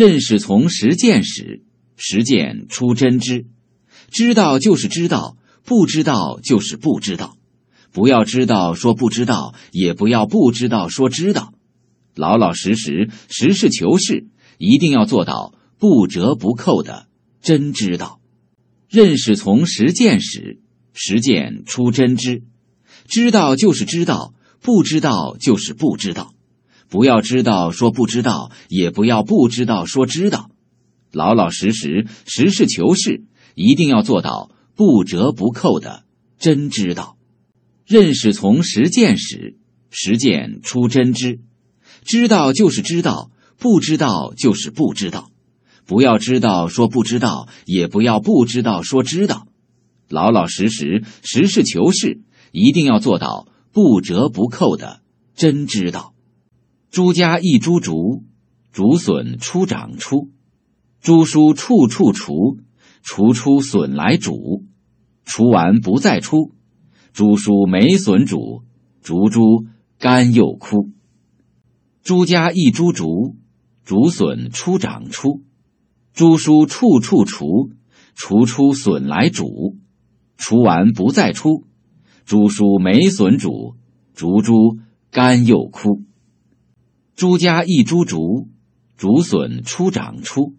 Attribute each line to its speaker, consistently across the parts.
Speaker 1: 认识从实践始，实践出真知。知道就是知道，不知道就是不知道。不要知道说不知道，也不要不知道说知道。老老实实，实事求是，一定要做到不折不扣的真知道。认识从实践始，实践出真知。知道就是知道，不知道就是不知道。不要知道说不知道，也不要不知道说知道。老老实实，实事求是，一定要做到不折不扣的真知道。认识从实践始，实践出真知。知道就是知道，不知道就是不知道。不要知道说不知道，也不要不知道说知道。老老实实，实事求是，一定要做到不折不扣的真知道。朱家一株竹，竹笋初长出，朱书处处除，除出笋来煮，除完不再出，朱书没笋煮，竹株干又枯。朱家一株竹，竹笋初长出，朱书处处除，除出笋来煮，除完不再出，朱书没笋煮，竹株干又枯。朱家一株竹，竹笋初长出，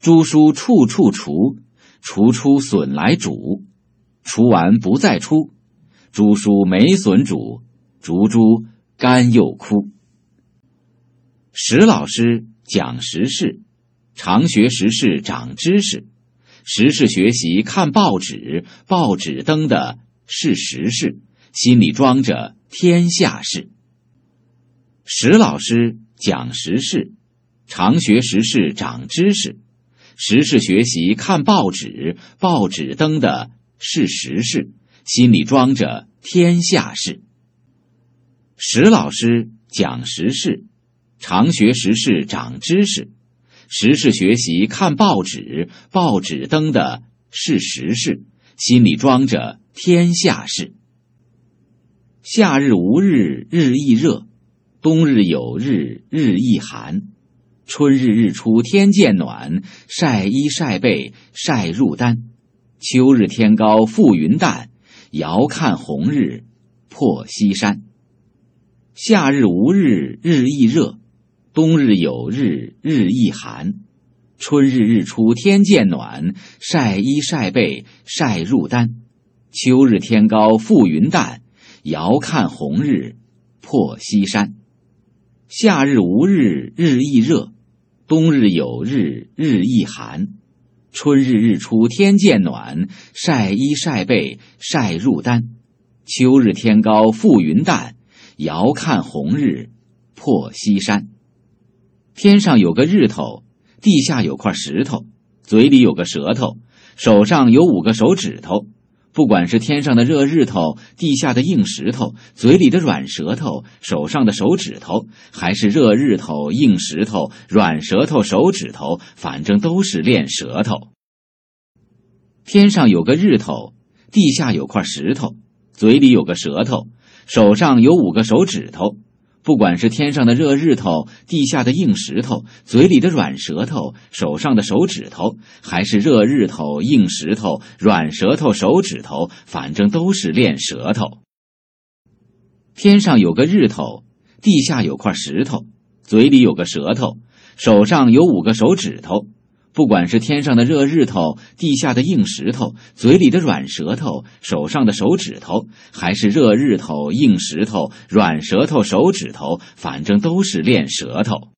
Speaker 1: 朱书处处除，除出笋来煮，除完不再出，朱书没笋煮，竹株干又枯。史老师讲时事，常学时事长知识，时事学习看报纸，报纸登的是时事，心里装着天下事。史老师讲时事，常学时事长知识，时事学习看报纸，报纸登的是时事，心里装着天下事。史老师讲时事，常学时事长知识，时事学习看报纸，报纸登的是时事，心里装着天下事。夏日无日，日亦热。冬日有日，日亦寒；春日日出天渐暖，晒衣晒被晒入单；秋日天高覆云淡，遥看红日破西山。夏日无日，日亦热；冬日有日，日亦寒；春日日出天渐暖，晒衣晒被晒入单；秋日天高覆云淡，遥看红日破西山。夏日无日，日亦热；冬日有日，日亦寒；春日日出天渐暖，晒衣晒被晒入单；秋日天高覆云淡，遥看红日破西山。天上有个日头，地下有块石头，嘴里有个舌头，手上有五个手指头。不管是天上的热日头，地下的硬石头，嘴里的软舌头，手上的手指头，还是热日头、硬石头、软舌头、手指头，反正都是练舌头。天上有个日头，地下有块石头，嘴里有个舌头，手上有五个手指头。不管是天上的热日头，地下的硬石头，嘴里的软舌头，手上的手指头，还是热日头、硬石头、软舌头、手指头，反正都是练舌头。天上有个日头，地下有块石头，嘴里有个舌头，手上有五个手指头。不管是天上的热日头，地下的硬石头，嘴里的软舌头，手上的手指头，还是热日头、硬石头、软舌头、手指头，反正都是练舌头。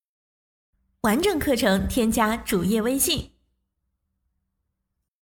Speaker 2: 完整课程添加主页微信。